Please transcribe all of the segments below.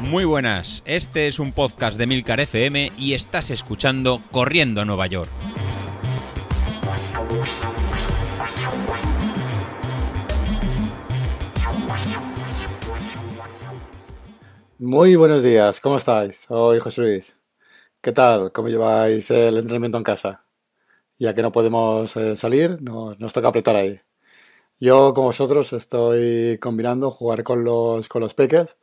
Muy buenas, este es un podcast de Milcar FM y estás escuchando Corriendo a Nueva York. Muy buenos días, ¿cómo estáis? Soy José Luis. ¿Qué tal? ¿Cómo lleváis el entrenamiento en casa? Ya que no podemos eh, salir, nos, nos toca apretar ahí. Yo, como vosotros, estoy combinando jugar con los, con los peques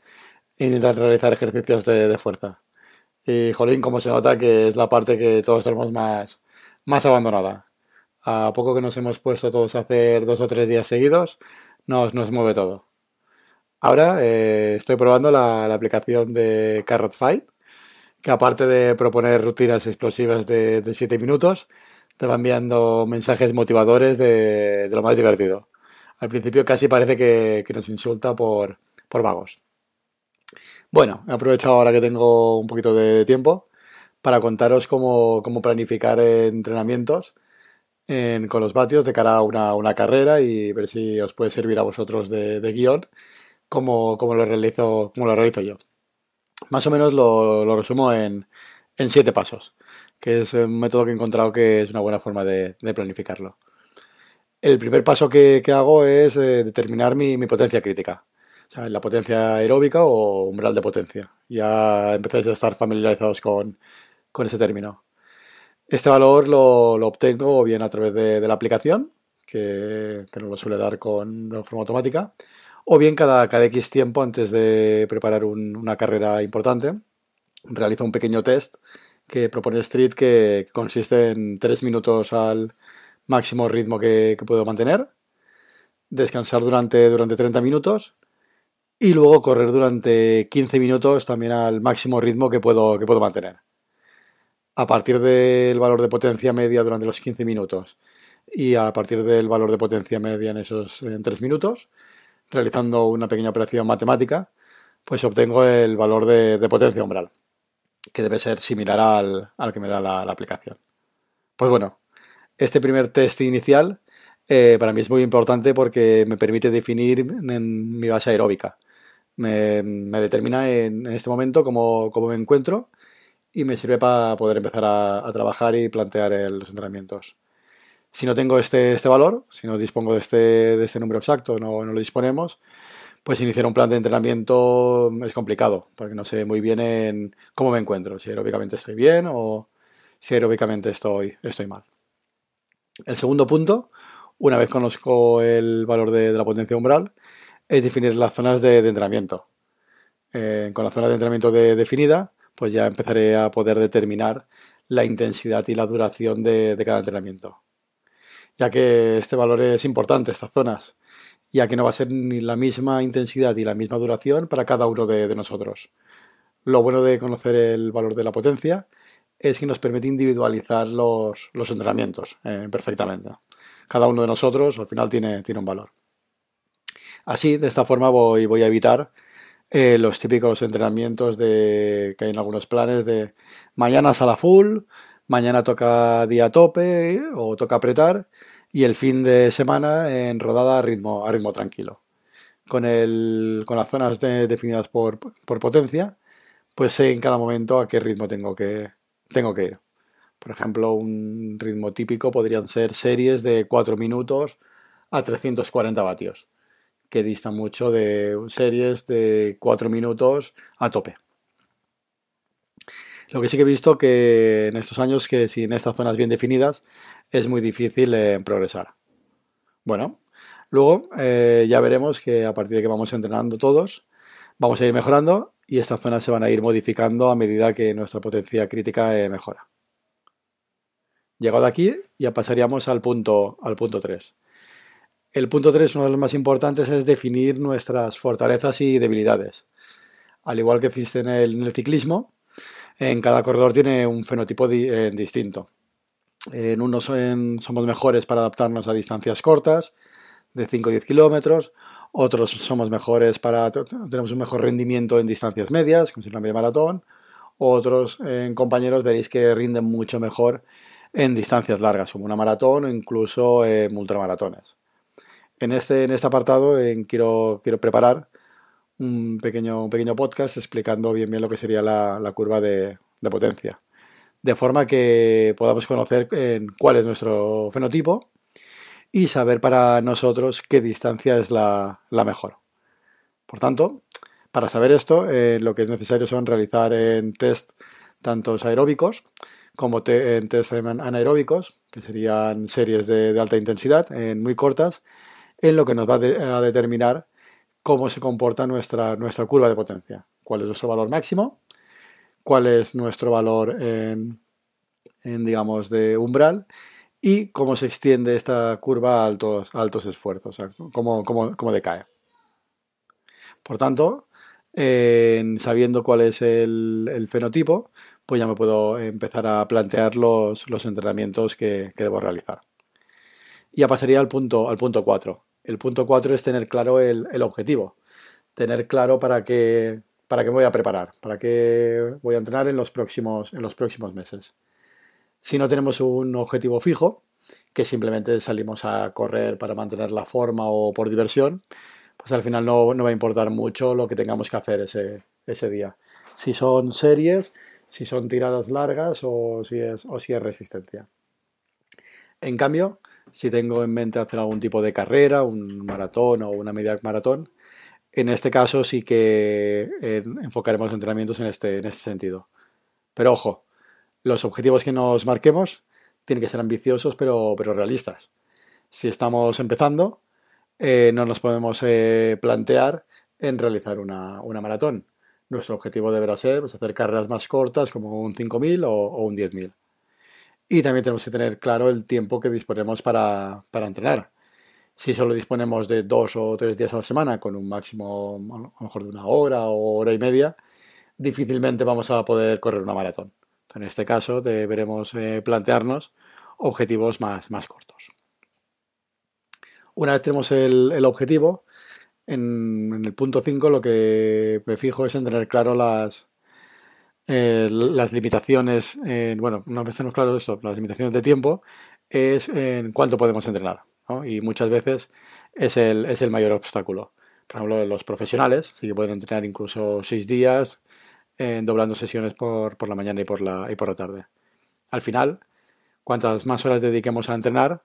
e intentar realizar ejercicios de, de fuerza. Y, jolín, como se nota que es la parte que todos tenemos más, más abandonada. A poco que nos hemos puesto todos a hacer dos o tres días seguidos, nos, nos mueve todo. Ahora eh, estoy probando la, aplicación de Carrot Fight, que aparte de proponer rutinas explosivas de, de 7 minutos, te va enviando mensajes motivadores de, lo más divertido. Al principio casi parece que, nos insulta por, por, vagos. Bueno, he aprovechado ahora que tengo un poquito de tiempo para contaros cómo, cómo planificar entrenamientos en, con los vatios de cara a una, una, carrera y ver si os puede servir a vosotros de, de guion como, como, lo realizo, como lo realizo yo. Más o menos lo, resumo en, en, siete pasos, que es un método que he encontrado que es una buena forma de planificarlo. El primer paso que, hago es eh, determinar mi, potencia crítica, o sea, la potencia aeróbica o umbral de potencia. Ya empezáis a estar familiarizados con, con ese término. Este valor lo, lo obtengo bien a través de, la aplicación, que, nos lo suele dar con, de forma automática, o bien cada, cada X tiempo antes de preparar un, una carrera importante, realizo un pequeño test que propone Street que consiste en 3 minutos al máximo ritmo que, puedo mantener, descansar durante, durante 30 minutos y luego correr durante 15 minutos también al máximo ritmo que puedo, que puedo mantener. A partir del valor de potencia media durante los 15 minutos y a partir del valor de potencia media en esos en 3 minutos, realizando una pequeña operación matemática, pues obtengo el valor de, potencia umbral, que debe ser similar al, al que me da la, aplicación. Pues bueno, este primer test inicial eh, para mí es muy importante porque me permite definir mi base aeróbica. Me, determina en, en, este momento cómo, me encuentro y me sirve para poder empezar a, a trabajar y plantear el, los entrenamientos. Si no tengo este, este valor, si no dispongo de este, de este número exacto, no, no, lo disponemos, pues iniciar un plan de entrenamiento es complicado, porque no sé muy bien en cómo me encuentro, si aeróbicamente estoy bien o si aeróbicamente estoy, estoy mal. El segundo punto, una vez conozco el valor de, la potencia umbral, es definir las zonas de, entrenamiento. Eh, con la zona de entrenamiento de, definida, pues ya empezaré a poder determinar la intensidad y la duración de, cada entrenamiento ya que este valor es importante, estas zonas, ya que no va a ser ni la misma intensidad ni la misma duración para cada uno de nosotros. Lo bueno de conocer el valor de la potencia es que nos permite individualizar los, los entrenamientos eh, perfectamente. Cada uno de nosotros al final tiene, tiene un valor. Así, de esta forma voy, voy a evitar eh, los típicos entrenamientos de, que hay en algunos planes de mañana sala full, mañana toca día tope o toca apretar y el fin de semana en rodada a ritmo, a ritmo tranquilo. Con, el, con las zonas de, definidas por, por, potencia, pues sé en cada momento a qué ritmo tengo que, tengo que ir. Por ejemplo, un ritmo típico podrían ser series de 4 minutos a 340 vatios, que distan mucho de series de 4 minutos a tope. Lo que sí que he visto que en estos años que sin estas zonas bien definidas es muy difícil eh, progresar. Bueno, luego eh, ya veremos que a partir de que vamos entrenando todos, vamos a ir mejorando y estas zonas se van a ir modificando a medida que nuestra potencia crítica eh, mejora. Llegado aquí, ya pasaríamos al punto, al punto 3. El punto 3, uno de los más importantes, es definir nuestras fortalezas y debilidades. Al igual que existe en el, ciclismo, en cada corredor tiene un fenotipo eh, distinto. En unos somos mejores para adaptarnos a distancias cortas, de 5 o 10 kilómetros, otros somos mejores para, tenemos un mejor rendimiento en distancias medias, como si una media maratón, otros eh, compañeros veréis que rinden mucho mejor en distancias largas, como una maratón o incluso eh, ultramaratones. en este, en este apartado quiero, quiero preparar un pequeño, un pequeño podcast explicando bien bien lo que sería la, curva de, potencia. De forma que podamos conocer cuál es nuestro fenotipo y saber para nosotros qué distancia es la, mejor. Por tanto, para saber esto, eh, lo que es necesario son realizar en test tantos aeróbicos como en test anaeróbicos, que serían series de, alta intensidad, muy cortas, en lo que nos va a determinar cómo se comporta nuestra, nuestra curva de potencia. Cuál es nuestro valor máximo, cuál es nuestro valor en, digamos, de umbral y cómo se extiende esta curva a altos, altos esfuerzos, cómo, decae. Por tanto, sabiendo cuál es el, fenotipo, pues ya me puedo empezar a plantear los, entrenamientos que, debo realizar. Ya pasaría al punto, al punto 4, el punto 4 es tener claro el, objetivo, tener claro para qué, para qué me voy a preparar, para qué voy a entrenar en los próximos meses. Si no tenemos un objetivo fijo, que simplemente salimos a correr para mantener la forma o por diversión, pues al final no, va a importar mucho lo que tengamos que hacer ese, ese, día. Si son series, si son tiradas largas o si es, o si es resistencia. En cambio, si tengo en mente hacer algún tipo de carrera, un maratón o una media maratón. En este caso sí que eh, enfocaremos los entrenamientos en este, en este sentido. Pero ojo, los objetivos que nos marquemos tienen que ser ambiciosos pero, pero realistas. Si estamos empezando, eh, no nos podemos eh, plantear en realizar una, maratón. Nuestro objetivo deberá ser pues, hacer carreras más cortas como un 5.000 o, o un 10.000. Y también tenemos que tener claro el tiempo que disponemos para, entrenar. Si solo disponemos de dos o tres días a la semana, con un máximo a lo mejor de una hora o hora y media, difícilmente vamos a poder correr una maratón. En este caso deberemos eh, plantearnos objetivos más, más cortos. Una vez tenemos el, objetivo, en, el punto 5 lo que me fijo es en tener claro las, eh, las limitaciones, bueno, una vez tenemos claro esto, las limitaciones de tiempo, es en cuánto podemos entrenar. Y muchas veces es el, es el mayor obstáculo. Por ejemplo, los profesionales sí que pueden entrenar incluso seis días, doblando sesiones por, por, la mañana y por la, y por la tarde. Al final, cuantas más horas dediquemos a entrenar,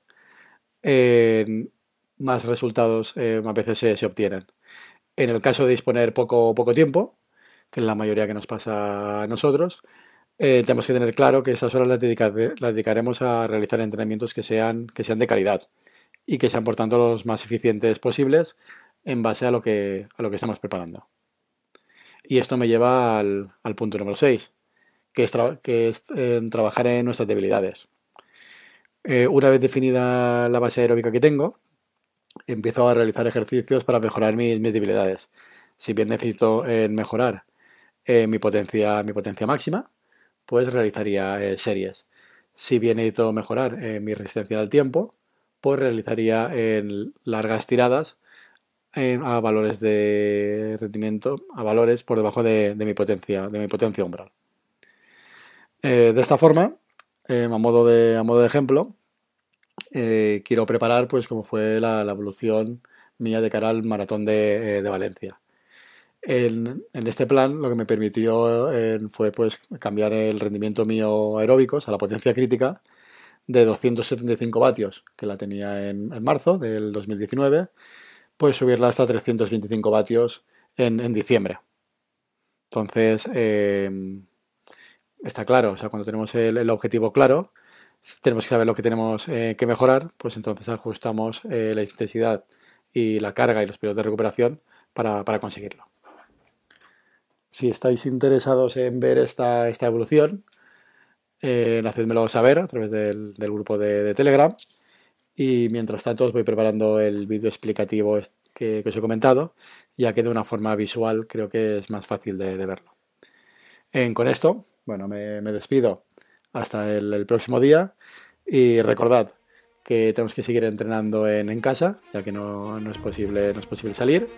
más resultados eh, veces se, se, obtienen. En el caso de disponer poco, poco tiempo, que es la mayoría que nos pasa a nosotros, eh, tenemos que tener claro que esas horas las, dedicaremos a realizar entrenamientos que sean, que sean de calidad y que sean por tanto los más eficientes posibles en base a lo que, a lo que estamos preparando. Y esto me lleva al, punto número 6, que es, es trabajar en nuestras debilidades. Eh, una vez definida la base aeróbica que tengo, empiezo a realizar ejercicios para mejorar mis, debilidades. Si bien necesito eh, mejorar eh, mi, potencia, mi potencia máxima, pues realizaría eh, series. Si bien necesito mejorar eh, mi resistencia al tiempo, pues realizaría largas tiradas a valores de rendimiento, a valores por debajo de, mi potencia, de mi potencia umbral. de esta forma, a, modo de, a modo de ejemplo, quiero preparar pues como fue la, evolución mía de cara al maratón de Valencia. En, este plan lo que me permitió eh, fue pues cambiar el rendimiento mío aeróbicos a la potencia crítica de 275 vatios, que la tenía en, marzo del 2019, pues subirla hasta 325 vatios en, diciembre. Entonces, em, está claro, o sea, cuando tenemos el, objetivo claro, tenemos que saber lo que tenemos eh, que mejorar, pues entonces ajustamos eh, la intensidad y la carga y los periodos de recuperación para conseguirlo. Si estáis interesados en ver esta, esta evolución, eh, hacedmelo saber a través del, grupo de, Telegram. Y mientras tanto os voy preparando el vídeo explicativo que, os he comentado, ya que de una forma visual creo que es más fácil de, verlo. con esto, bueno, me, despido hasta el, próximo día y recordad que tenemos que seguir entrenando en, casa, ya que no, no, es posible, no es posible salir.